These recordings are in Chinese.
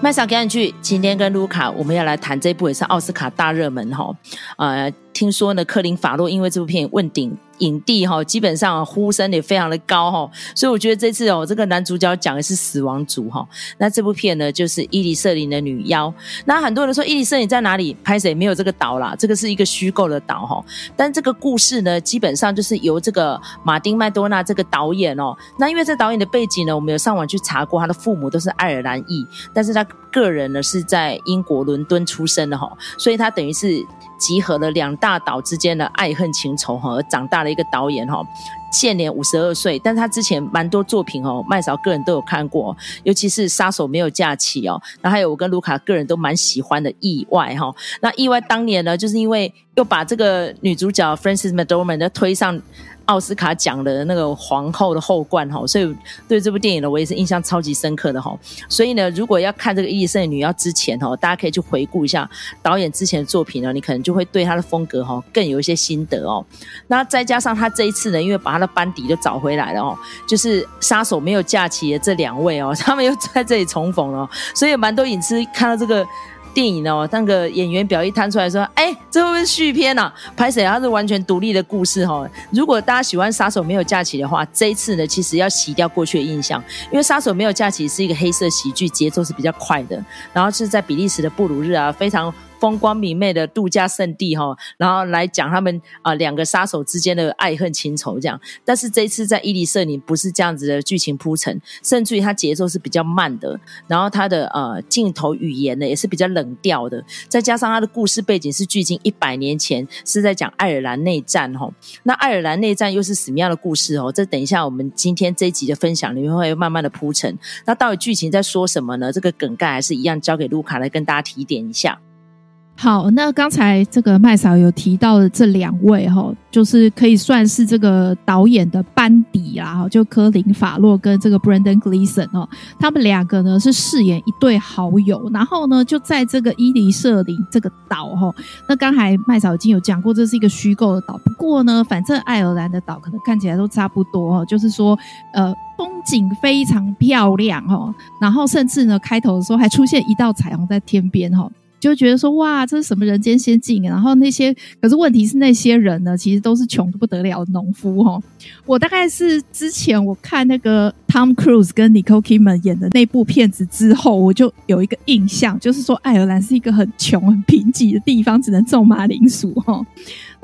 麦嫂赶紧去，今天跟卢卡我们要来谈这部也是奥斯卡大热门哈，呃，听说呢，克林法洛因为这部片问鼎。影帝哈，基本上呼声也非常的高哈，所以我觉得这次哦，这个男主角讲的是死亡族哈。那这部片呢，就是伊丽舍林的女妖。那很多人说伊丽舍林在哪里？拍谁没有这个岛啦，这个是一个虚构的岛哈。但这个故事呢，基本上就是由这个马丁麦多纳这个导演哦。那因为这导演的背景呢，我们有上网去查过，他的父母都是爱尔兰裔，但是他个人呢是在英国伦敦出生的哈，所以他等于是。集合了两大岛之间的爱恨情仇哈，而长大的一个导演哈，现年五十二岁，但他之前蛮多作品哦，麦嫂个人都有看过，尤其是《杀手没有假期》哦，那还有我跟卢卡个人都蛮喜欢的《意外》哈，那《意外》当年呢，就是因为又把这个女主角 f r a n c i s McDormand 推上。奥斯卡奖的那个皇后的后冠哈，所以对这部电影呢，我也是印象超级深刻的哈。所以呢，如果要看这个伊丽舍女妖之前哈，大家可以去回顾一下导演之前的作品呢，你可能就会对他的风格哈更有一些心得哦。那再加上他这一次呢，因为把他的班底就找回来了哦，就是杀手没有假期的这两位哦，他们又在这里重逢了，所以蛮多影视看到这个。电影哦，那个演员表一摊出来说：“哎，这会不会是续篇啊？拍谁？它是完全独立的故事哈。如果大家喜欢《杀手没有假期》的话，这一次呢，其实要洗掉过去的印象，因为《杀手没有假期》是一个黑色喜剧，节奏是比较快的，然后是在比利时的布鲁日啊，非常。”风光明媚的度假胜地哈，然后来讲他们啊两个杀手之间的爱恨情仇这样。但是这一次在伊丽舍林不是这样子的剧情铺陈，甚至于它节奏是比较慢的，然后它的呃镜头语言呢也是比较冷调的。再加上它的故事背景是距今一百年前，是在讲爱尔兰内战哈。那爱尔兰内战又是什么样的故事哦？这等一下我们今天这一集的分享里面会慢慢的铺陈。那到底剧情在说什么呢？这个梗概还是一样交给卢卡来跟大家提点一下。好，那刚才这个麦嫂有提到的这两位哈，就是可以算是这个导演的班底啦哈，就科林法洛跟这个 Brendan Gleeson 哦，他们两个呢是饰演一对好友，然后呢就在这个伊犁舍林这个岛哈，那刚才麦嫂已经有讲过，这是一个虚构的岛，不过呢，反正爱尔兰的岛可能看起来都差不多哈，就是说呃风景非常漂亮哈，然后甚至呢开头的时候还出现一道彩虹在天边哈。就觉得说哇，这是什么人间仙境？然后那些，可是问题是那些人呢，其实都是穷的不得了的农夫哈。我大概是之前我看那个 Tom Cruise 跟 Nicole Kidman 演的那部片子之后，我就有一个印象，就是说爱尔兰是一个很穷、很贫瘠的地方，只能种马铃薯哈。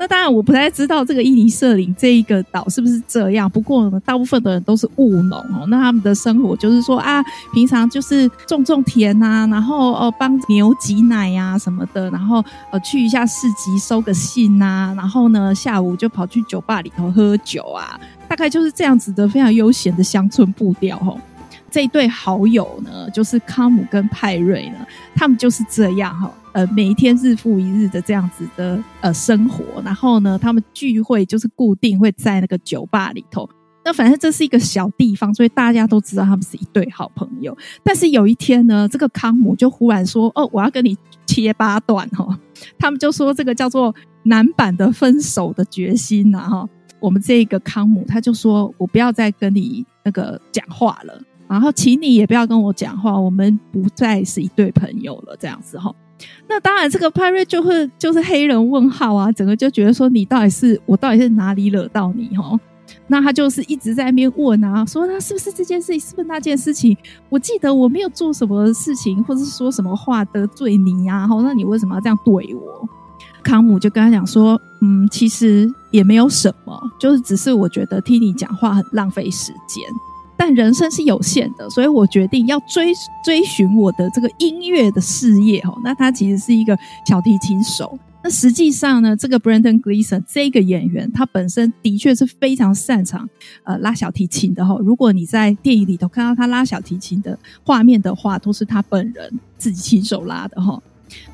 那当然，我不太知道这个伊丽舍林这一个岛是不是这样。不过，大部分的人都是务农哦。那他们的生活就是说啊，平常就是种种田呐、啊，然后哦帮牛挤奶呀、啊、什么的，然后呃去一下市集收个信呐、啊，然后呢下午就跑去酒吧里头喝酒啊，大概就是这样子的非常悠闲的乡村步调吼。这一对好友呢，就是康姆跟派瑞呢，他们就是这样哈。呃，每一天日复一日的这样子的呃生活，然后呢，他们聚会就是固定会在那个酒吧里头。那反正这是一个小地方，所以大家都知道他们是一对好朋友。但是有一天呢，这个康姆就忽然说：“哦，我要跟你切八段哈。”他们就说这个叫做男版的分手的决心呐哈。我们这个康姆他就说：“我不要再跟你那个讲话了，然后请你也不要跟我讲话，我们不再是一对朋友了。”这样子哈。那当然，这个派瑞就会就是黑人问号啊，整个就觉得说，你到底是我到底是哪里惹到你齁？那他就是一直在那边问啊，说他是不是这件事情，是不是那件事情？我记得我没有做什么事情，或者是说什么话得罪你呀？齁，那你为什么要这样对我？康姆就跟他讲说，嗯，其实也没有什么，就是只是我觉得听你讲话很浪费时间。但人生是有限的，所以我决定要追追寻我的这个音乐的事业哦。那他其实是一个小提琴手。那实际上呢，这个 Brendan Gleason 这个演员，他本身的确是非常擅长呃拉小提琴的哈。如果你在电影里头看到他拉小提琴的画面的话，都是他本人自己亲手拉的哈。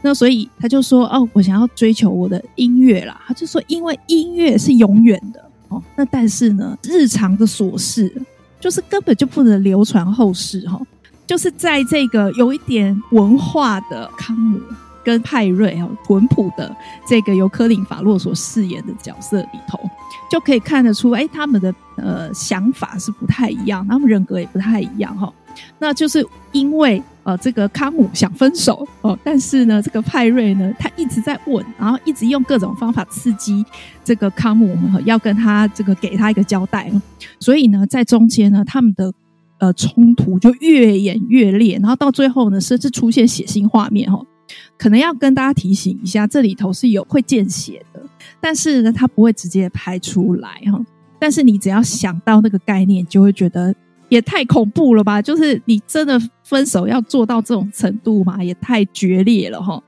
那所以他就说哦，我想要追求我的音乐啦。他就说，因为音乐是永远的哦。那但是呢，日常的琐事。就是根本就不能流传后世哈，就是在这个有一点文化的康姆跟派瑞哦，淳朴的这个由科林法洛所饰演的角色里头，就可以看得出，哎，他们的呃想法是不太一样，他们人格也不太一样哈。那就是因为呃，这个康姆想分手哦，但是呢，这个派瑞呢，他一直在问，然后一直用各种方法刺激这个康姆，要跟他这个给他一个交代。所以呢，在中间呢，他们的呃冲突就越演越烈，然后到最后呢，甚至出现血腥画面哈。可能要跟大家提醒一下，这里头是有会见血的，但是呢，他不会直接拍出来哈。但是你只要想到那个概念，就会觉得。也太恐怖了吧！就是你真的分手要做到这种程度吗？也太决裂了齁。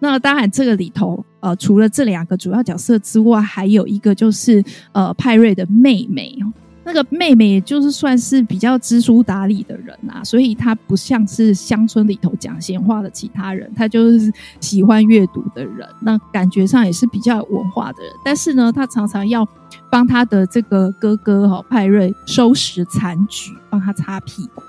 那当然，这个里头呃，除了这两个主要角色之外，还有一个就是呃，派瑞的妹妹。那个妹妹也就是算是比较知书达理的人啊，所以她不像是乡村里头讲闲话的其他人，她就是喜欢阅读的人。那感觉上也是比较有文化的人，但是呢，她常常要帮他的这个哥哥哈派瑞收拾残局，帮他擦屁股。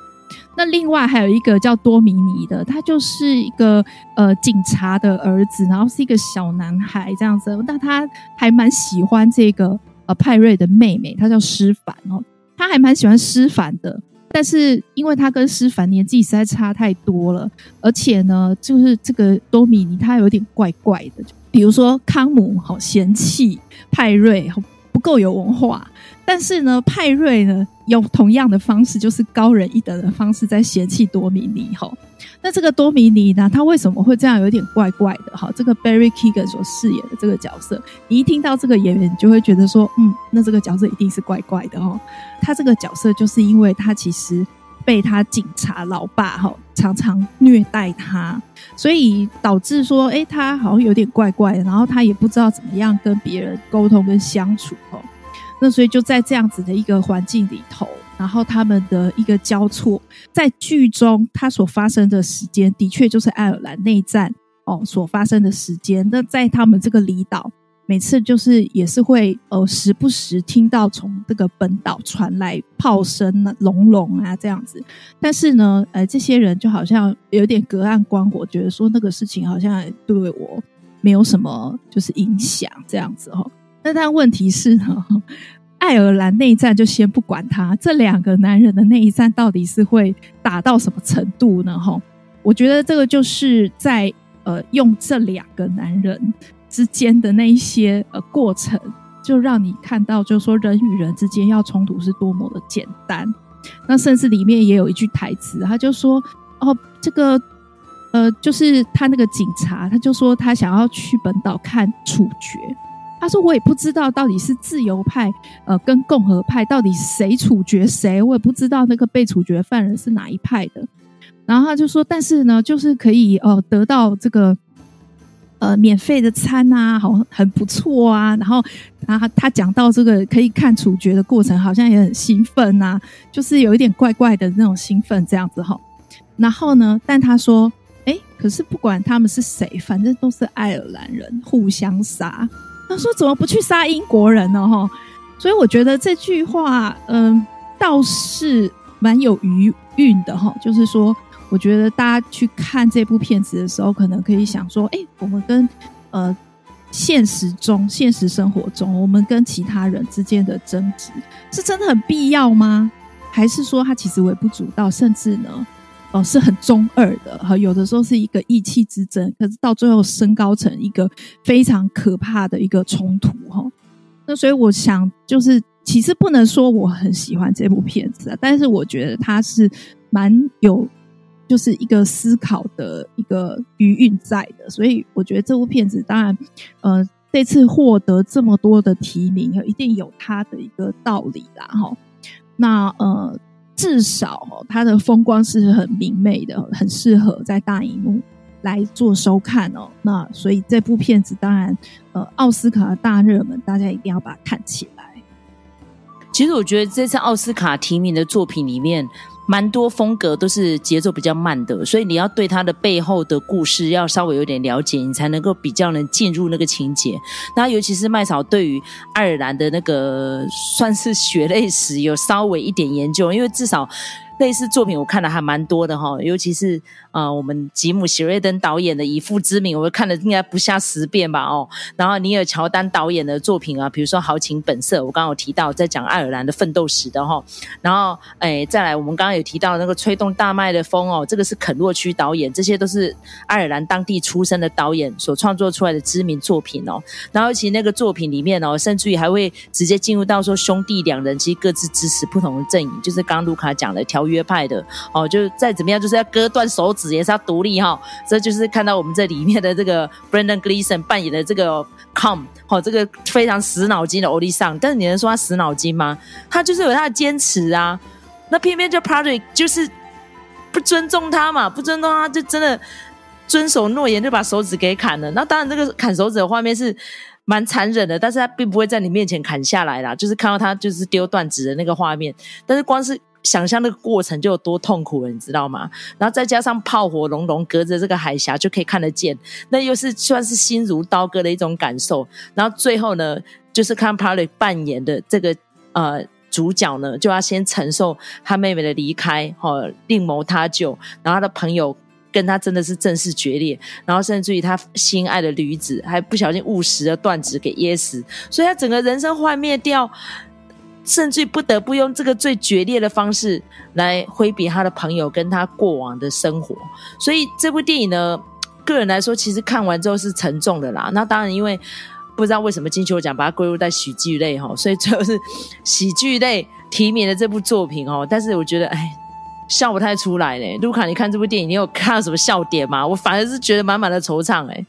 那另外还有一个叫多米尼的，他就是一个呃警察的儿子，然后是一个小男孩这样子，那他还蛮喜欢这个。呃，派瑞的妹妹，她叫施凡哦，他还蛮喜欢施凡的，但是因为他跟施凡年纪实在差太多了，而且呢，就是这个多米尼他有点怪怪的，比如说康姆好嫌弃派瑞不够有文化，但是呢，派瑞呢用同样的方式，就是高人一等的方式在嫌弃多米尼吼。那这个多米尼呢？他为什么会这样有点怪怪的？哈，这个 Barry Keegan 所饰演的这个角色，你一听到这个演员，你就会觉得说，嗯，那这个角色一定是怪怪的哦。他这个角色就是因为他其实被他警察老爸哈常常虐待他，所以导致说，哎，他好像有点怪怪的，然后他也不知道怎么样跟别人沟通跟相处哦。那所以就在这样子的一个环境里头。然后他们的一个交错，在剧中他所发生的时间，的确就是爱尔兰内战哦所发生的时间。那在他们这个离岛，每次就是也是会呃时不时听到从这个本岛传来炮声啊、隆隆啊这样子。但是呢，呃，这些人就好像有点隔岸观火，觉得说那个事情好像对我没有什么就是影响这样子、哦。那但问题是呢？爱尔兰内战就先不管他，这两个男人的内战到底是会打到什么程度呢？哈，我觉得这个就是在呃用这两个男人之间的那一些呃过程，就让你看到，就是说人与人之间要冲突是多么的简单。那甚至里面也有一句台词，他就说：“哦，这个呃，就是他那个警察，他就说他想要去本岛看处决。”他说：“我也不知道到底是自由派，呃，跟共和派到底谁处决谁，我也不知道那个被处决犯人是哪一派的。”然后他就说：“但是呢，就是可以呃得到这个呃免费的餐啊，好很不错啊。然后，然后他讲到这个可以看处决的过程，好像也很兴奋呐、就是有一点怪怪的那种兴奋这样子哈。然后呢，但他说：‘哎，可是不管他们是谁，反正都是爱尔兰人，互相杀。’”他说：“怎么不去杀英国人呢？哈，所以我觉得这句话，嗯，倒是蛮有余韵的哈。就是说，我觉得大家去看这部片子的时候，可能可以想说：，哎，我们跟呃现实中、现实生活中，我们跟其他人之间的争执，是真的很必要吗？还是说，他其实微不足道，甚至呢？”哦，是很中二的哈，有的时候是一个意气之争，可是到最后升高成一个非常可怕的一个冲突哈。那所以我想，就是其实不能说我很喜欢这部片子啊，但是我觉得它是蛮有，就是一个思考的一个余韵在的。所以我觉得这部片子当然，呃，这次获得这么多的提名，一定有它的一个道理啦哈。那呃。至少它的风光是很明媚的，很适合在大荧幕来做收看哦。那所以这部片子当然，呃，奥斯卡的大热门，大家一定要把它看起来。其实我觉得这次奥斯卡提名的作品里面。蛮多风格都是节奏比较慢的，所以你要对它的背后的故事要稍微有点了解，你才能够比较能进入那个情节。那尤其是麦草对于爱尔兰的那个算是血泪史有稍微一点研究，因为至少类似作品我看的还蛮多的哈，尤其是呃我们吉姆·席瑞登导演的《以父之名》，我看了应该不下十遍吧哦。然后尼尔·乔丹导演的作品啊，比如说《豪情本色》，我刚刚有提到在讲爱尔兰的奋斗史的哈。然后诶再来我们刚刚有提到那个吹动大麦的风哦，这个是肯洛区导演，这些都是爱尔兰当地出身的导演所创作出来的知名作品哦。然后其实那个作品里面哦，甚至于还会直接进入到说兄弟两人其实各自支持不同的阵营，就是刚卢卡讲的条。约派的哦，就再怎么样，就是要割断手指也是要独立哈、哦。这就是看到我们这里面的这个 Brendan Gleeson 扮演的这个 Com 哦，这个非常死脑筋的欧丽桑。但是你能说他死脑筋吗？他就是有他的坚持啊。那偏偏就 Patrick 就是不尊重他嘛，不尊重他，就真的遵守诺言，就把手指给砍了。那当然，这个砍手指的画面是蛮残忍的，但是他并不会在你面前砍下来啦，就是看到他就是丢断指的那个画面。但是光是想象那个过程就有多痛苦了，你知道吗？然后再加上炮火隆隆，隔着这个海峡就可以看得见，那又是算是心如刀割的一种感受。然后最后呢，就是看帕雷扮演的这个呃主角呢，就要先承受他妹妹的离开，哦，另谋他救，然后他的朋友跟他真的是正式决裂，然后甚至于他心爱的女子还不小心误食了断指给噎死，所以他整个人生幻灭掉。甚至不得不用这个最决裂的方式来挥别他的朋友跟他过往的生活，所以这部电影呢，个人来说其实看完之后是沉重的啦。那当然，因为不知道为什么金球奖把它归入在喜剧类哈，所以最后是喜剧类提名的这部作品哦。但是我觉得，哎，笑不太出来嘞。卢卡，你看这部电影，你有看到什么笑点吗？我反而是觉得满满的惆怅哎，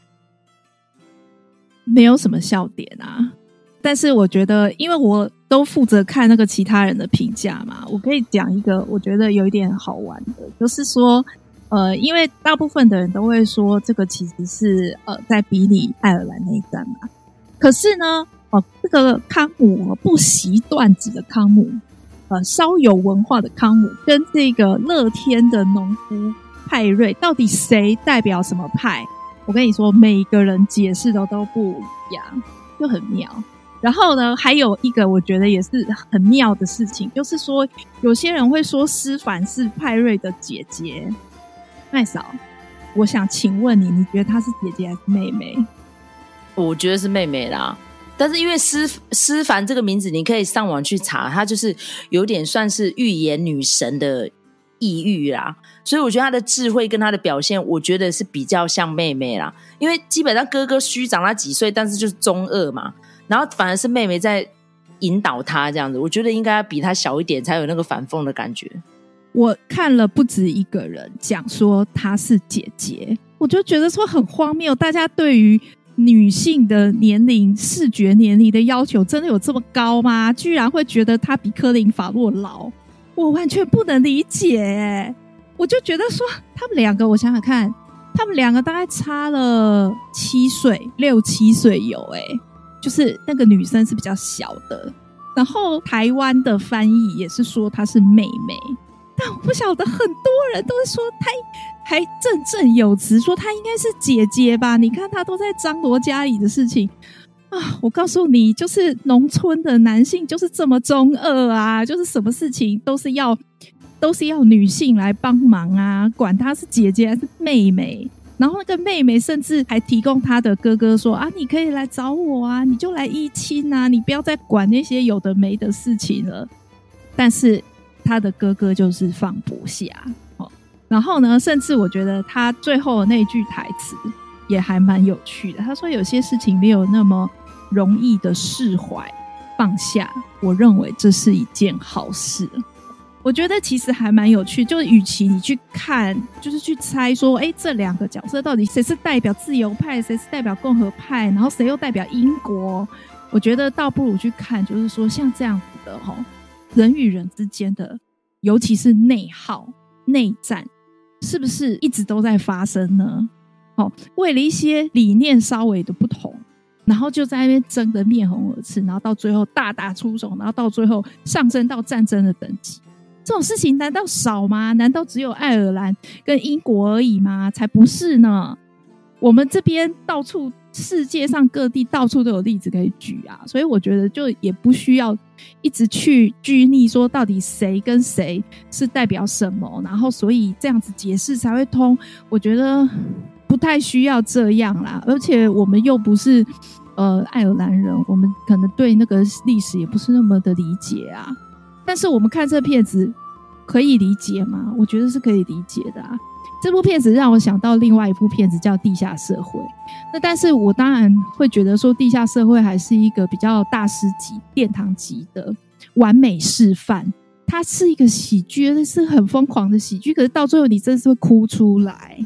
没有什么笑点啊。但是我觉得，因为我都负责看那个其他人的评价嘛，我可以讲一个我觉得有一点好玩的，就是说，呃，因为大部分的人都会说这个其实是呃在比你爱尔兰那一战嘛，可是呢，哦、呃，这个康姆不习段子的康姆，呃，稍有文化的康姆，跟这个乐天的农夫派瑞，到底谁代表什么派？我跟你说，每一个人解释的都不一样，就很妙。然后呢，还有一个我觉得也是很妙的事情，就是说有些人会说思凡是派瑞的姐姐，麦嫂，我想请问你，你觉得她是姐姐还是妹妹？我觉得是妹妹啦，但是因为思思凡这个名字，你可以上网去查，她就是有点算是预言女神的意喻啦，所以我觉得她的智慧跟她的表现，我觉得是比较像妹妹啦，因为基本上哥哥虚长她几岁，但是就是中二嘛。然后反而是妹妹在引导他这样子，我觉得应该要比他小一点才有那个反讽的感觉。我看了不止一个人讲说她是姐姐，我就觉得说很荒谬。大家对于女性的年龄、视觉年龄的要求真的有这么高吗？居然会觉得她比科林·法洛老，我完全不能理解。我就觉得说他们两个，我想想看，他们两个大概差了七岁，六七岁有哎、就是那个女生是比较小的，然后台湾的翻译也是说她是妹妹，但我不晓得很多人都是说她还振振有词说她应该是姐姐吧？你看她都在张罗家里的事情啊！我告诉你，就是农村的男性就是这么中二啊，就是什么事情都是要都是要女性来帮忙啊，管她是姐姐还是妹妹。然后那个妹妹甚至还提供她的哥哥说啊，你可以来找我啊，你就来一亲啊，你不要再管那些有的没的事情了。但是他的哥哥就是放不下哦。然后呢，甚至我觉得他最后的那句台词也还蛮有趣的。他说有些事情没有那么容易的释怀放下，我认为这是一件好事。我觉得其实还蛮有趣，就是与其你去看，就是去猜说，哎，这两个角色到底谁是代表自由派，谁是代表共和派，然后谁又代表英国？我觉得倒不如去看，就是说像这样子的哈，人与人之间的，尤其是内耗、内战，是不是一直都在发生呢？哦，为了一些理念稍微的不同，然后就在那边争得面红耳赤，然后到最后大打出手，然后到最后上升到战争的等级。这种事情难道少吗？难道只有爱尔兰跟英国而已吗？才不是呢！我们这边到处世界上各地到处都有例子可以举啊，所以我觉得就也不需要一直去拘泥说到底谁跟谁是代表什么，然后所以这样子解释才会通。我觉得不太需要这样啦，而且我们又不是呃爱尔兰人，我们可能对那个历史也不是那么的理解啊。但是我们看这片子可以理解吗？我觉得是可以理解的啊。这部片子让我想到另外一部片子叫《地下社会》，那但是我当然会觉得说《地下社会》还是一个比较大师级、殿堂级的完美示范。它是一个喜剧，是很疯狂的喜剧，可是到最后你真是会哭出来。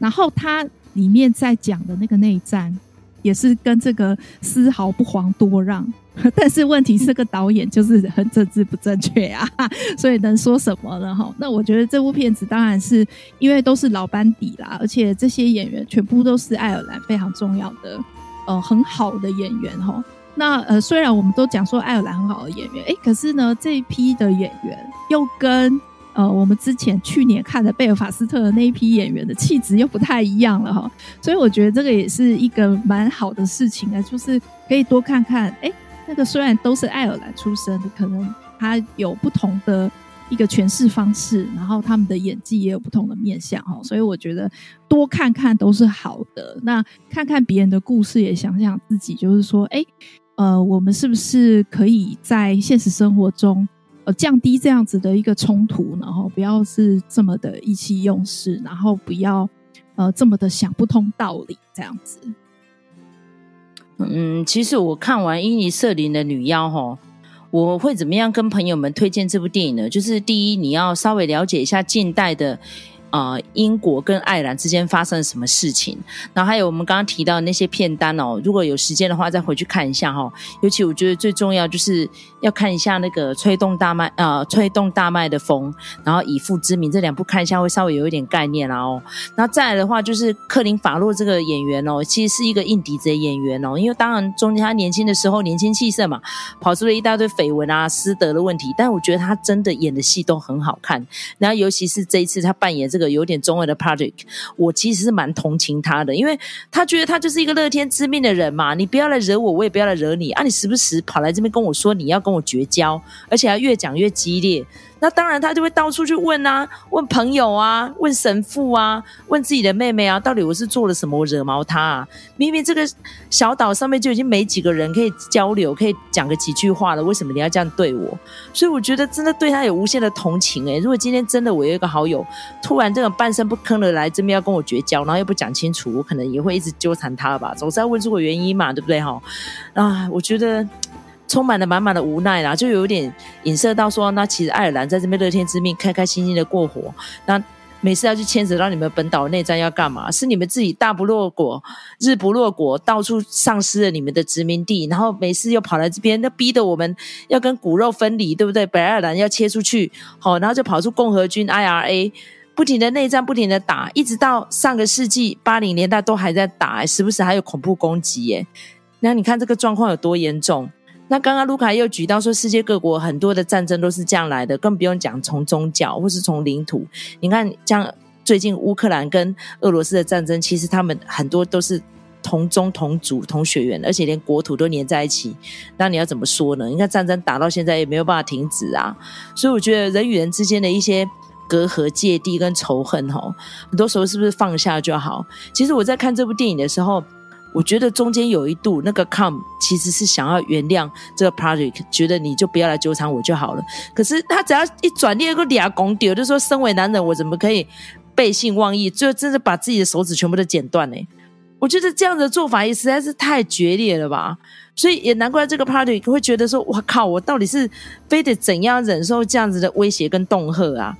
然后它里面在讲的那个内战，也是跟这个丝毫不遑多让。但是问题是，个导演就是很政治不正确啊，所以能说什么呢？哈，那我觉得这部片子当然是因为都是老班底啦，而且这些演员全部都是爱尔兰非常重要的呃很好的演员哈。那呃虽然我们都讲说爱尔兰很好的演员，诶，可是呢这一批的演员又跟呃我们之前去年看的贝尔法斯特的那一批演员的气质又不太一样了哈。所以我觉得这个也是一个蛮好的事情啊，就是可以多看看诶。那个虽然都是爱尔兰出生的，可能他有不同的一个诠释方式，然后他们的演技也有不同的面向哈，所以我觉得多看看都是好的。那看看别人的故事，也想想自己，就是说，哎，呃，我们是不是可以在现实生活中，呃，降低这样子的一个冲突，然后不要是这么的意气用事，然后不要呃这么的想不通道理这样子。嗯，其实我看完伊尼瑟林的女妖吼，我会怎么样跟朋友们推荐这部电影呢？就是第一，你要稍微了解一下近代的。呃，英国跟爱尔兰之间发生了什么事情？然后还有我们刚刚提到那些片单哦，如果有时间的话，再回去看一下哈、哦。尤其我觉得最重要就是要看一下那个吹动大麦呃，吹动大麦的风，然后以父之名这两部看一下会稍微有一点概念啦哦。然后再来的话就是克林法洛这个演员哦，其实是一个硬底子的演员哦，因为当然中间他年轻的时候年轻气盛嘛，跑出了一大堆绯闻啊、私德的问题，但我觉得他真的演的戏都很好看。然后尤其是这一次他扮演这个。有点中二的 Patrick，我其实是蛮同情他的，因为他觉得他就是一个乐天知命的人嘛，你不要来惹我，我也不要来惹你啊！你时不时跑来这边跟我说你要跟我绝交，而且还越讲越激烈。那当然，他就会到处去问啊，问朋友啊，问神父啊，问自己的妹妹啊，到底我是做了什么，我惹毛他啊？明明这个小岛上面就已经没几个人可以交流，可以讲个几句话了，为什么你要这样对我？所以我觉得真的对他有无限的同情诶、如果今天真的我有一个好友，突然这种半声不吭的来这边要跟我绝交，然后又不讲清楚，我可能也会一直纠缠他吧，总是要问出个原因嘛，对不对哈？啊，我觉得。充满了满满的无奈啦，就有点影射到说，那其实爱尔兰在这边乐天知命，开开心心的过活。那每次要去牵扯到你们本岛内战要干嘛？是你们自己大不落国，日不落国，到处丧失了你们的殖民地，然后每次又跑来这边，那逼得我们要跟骨肉分离，对不对？北爱尔兰要切出去，好，然后就跑出共和军 IRA，不停的内战，不停的打，一直到上个世纪八零年代都还在打，时不时还有恐怖攻击耶。那你看这个状况有多严重？那刚刚卢卡又举到说，世界各国很多的战争都是这样来的，更不用讲从宗教或是从领土。你看，像最近乌克兰跟俄罗斯的战争，其实他们很多都是同宗同族同血缘，而且连国土都连在一起。那你要怎么说呢？你看战争打到现在也没有办法停止啊。所以我觉得人与人之间的一些隔阂、芥蒂跟仇恨，吼，很多时候是不是放下就好？其实我在看这部电影的时候。我觉得中间有一度，那个 come 其实是想要原谅这个 Project，觉得你就不要来纠缠我就好了。可是他只要一转念，个俩拱丢，就说身为男人，我怎么可以背信忘义，就真的把自己的手指全部都剪断呢？我觉得这样的做法也实在是太决裂了吧。所以也难怪这个 Project 会觉得说，我靠，我到底是非得怎样忍受这样子的威胁跟恫吓啊？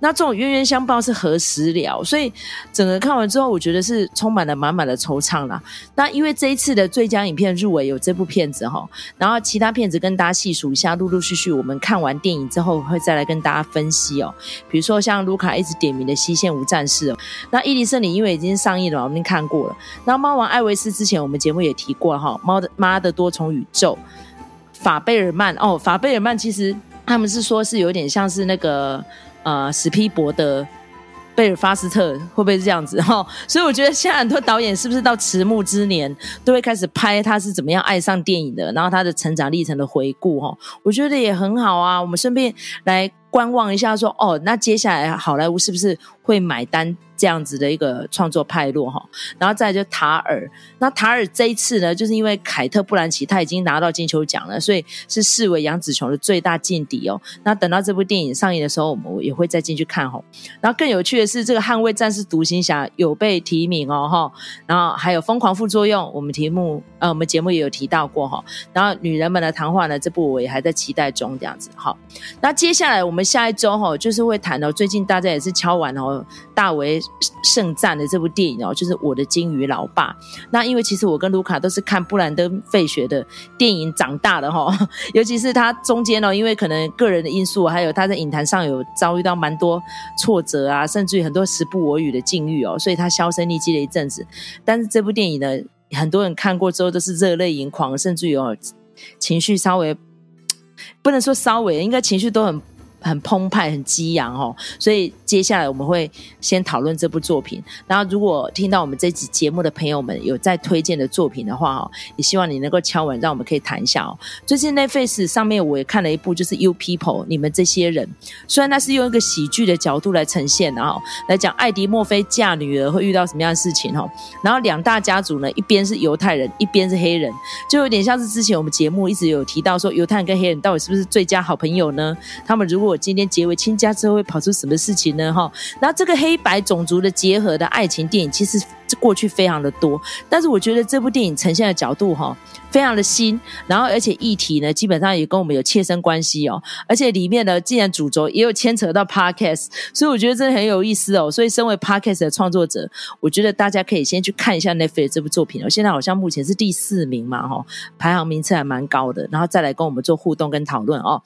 那这种冤冤相报是何时了？所以整个看完之后，我觉得是充满了满满的惆怅啦。那因为这一次的最佳影片入围有这部片子哈，然后其他片子跟大家细数一下，陆陆续续我们看完电影之后会再来跟大家分析哦。比如说像卢卡一直点名的《西线无战事》，那伊迪森林因为已经上映了，我们已经看过了。那《猫王艾维斯》之前我们节目也提过哈，《猫的妈的多重宇宙》法贝尔曼哦，法贝尔曼其实他们是说是有点像是那个。呃，史皮博的贝尔法斯特会不会是这样子哈？所以我觉得现在很多导演是不是到迟暮之年都会开始拍他是怎么样爱上电影的，然后他的成长历程的回顾哈？我觉得也很好啊。我们顺便来观望一下说，哦，那接下来好莱坞是不是会买单？这样子的一个创作派落哈，然后再就塔尔，那塔尔这一次呢，就是因为凯特·布兰奇他已经拿到金球奖了，所以是视为杨紫琼的最大劲敌哦。那等到这部电影上映的时候，我们也会再进去看哈。然后更有趣的是，这个《捍卫战士独行侠》有被提名哦哈，然后还有《疯狂副作用》，我们题目呃，我们节目也有提到过哈。然后《女人们的谈话》呢，这部我也还在期待中这样子哈。那接下来我们下一周哈，就是会谈到最近大家也是敲完哦，大为。盛赞的这部电影哦，就是我的鲸鱼老爸。那因为其实我跟卢卡都是看布兰登·费雪的电影长大的哈，尤其是他中间哦，因为可能个人的因素，还有他在影坛上有遭遇到蛮多挫折啊，甚至于很多时不我与的境遇哦，所以他销声匿迹了一阵子。但是这部电影呢，很多人看过之后都是热泪盈眶，甚至于哦，情绪稍微不能说稍微，应该情绪都很。很澎湃，很激昂哦，所以接下来我们会先讨论这部作品。然后，如果听到我们这集节目的朋友们有在推荐的作品的话哦，也希望你能够敲门，让我们可以谈一下哦。最近 Netflix 上面我也看了一部，就是 You People，你们这些人。虽然那是用一个喜剧的角度来呈现，然后来讲艾迪墨菲嫁女儿会遇到什么样的事情哦。然后两大家族呢，一边是犹太人，一边是黑人，就有点像是之前我们节目一直有提到说，犹太人跟黑人到底是不是最佳好朋友呢？他们如果我今天结为亲家之后会跑出什么事情呢？哈，然后这个黑白种族的结合的爱情电影，其实过去非常的多，但是我觉得这部电影呈现的角度哈，非常的新，然后而且议题呢，基本上也跟我们有切身关系哦，而且里面呢，既然主轴也有牵扯到 Podcast，所以我觉得真的很有意思哦。所以身为 Podcast 的创作者，我觉得大家可以先去看一下 Netflix 这部作品哦。现在好像目前是第四名嘛，哈，排行名次还蛮高的，然后再来跟我们做互动跟讨论哦。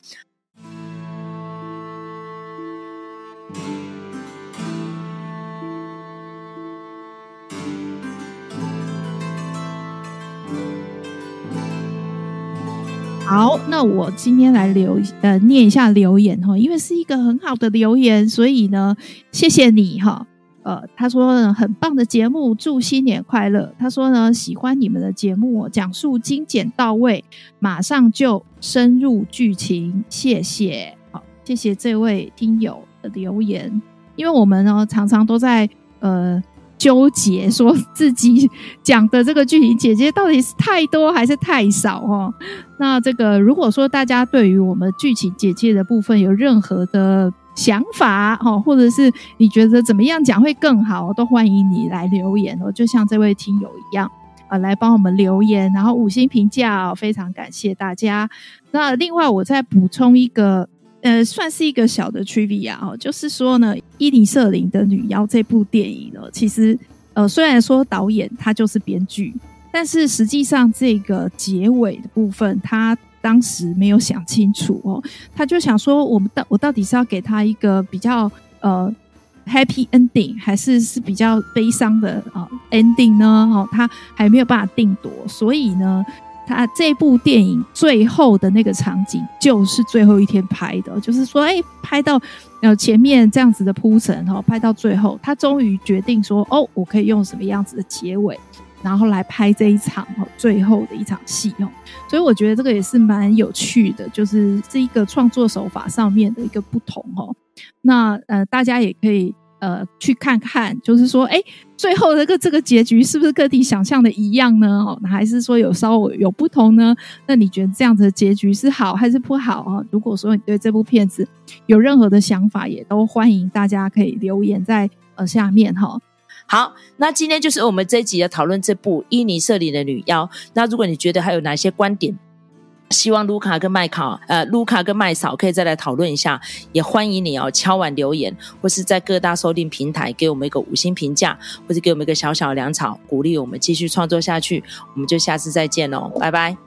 好，那我今天来留呃念一下留言哈，因为是一个很好的留言，所以呢，谢谢你哈。呃，他说呢，很棒的节目，祝新年快乐。他说呢，喜欢你们的节目，讲述精简到位，马上就深入剧情。谢谢，好，谢谢这位听友的留言，因为我们呢常常都在呃。纠结说自己讲的这个剧情简介到底是太多还是太少哦？那这个如果说大家对于我们剧情简介的部分有任何的想法哦，或者是你觉得怎么样讲会更好，都欢迎你来留言哦。就像这位听友一样啊，来帮我们留言，然后五星评价哦，非常感谢大家。那另外我再补充一个。呃，算是一个小的 trivia 哦，就是说呢，伊尼舍林的女妖这部电影呢，其实呃，虽然说导演他就是编剧，但是实际上这个结尾的部分，他当时没有想清楚哦，他就想说，我们到我到底是要给他一个比较呃 happy ending，还是是比较悲伤的、呃、ending 呢？哦，他还没有办法定夺，所以呢。他这部电影最后的那个场景就是最后一天拍的，就是说，哎，拍到呃前面这样子的铺陈哈，拍到最后，他终于决定说，哦，我可以用什么样子的结尾，然后来拍这一场哈最后的一场戏哦。所以我觉得这个也是蛮有趣的，就是这一个创作手法上面的一个不同哦。那呃，大家也可以。呃，去看看，就是说，哎，最后这个这个结局是不是跟你想象的一样呢？哦，还是说有稍微有不同呢？那你觉得这样子的结局是好还是不好啊？如果说你对这部片子有任何的想法，也都欢迎大家可以留言在呃下面哈。好，那今天就是我们这一集的讨论这部《伊尼舍林的女妖》。那如果你觉得还有哪些观点，希望卢卡跟麦卡，呃，卢卡跟麦嫂可以再来讨论一下，也欢迎你哦，敲完留言，或是在各大收听平台给我们一个五星评价，或者给我们一个小小的粮草，鼓励我们继续创作下去。我们就下次再见喽，拜拜。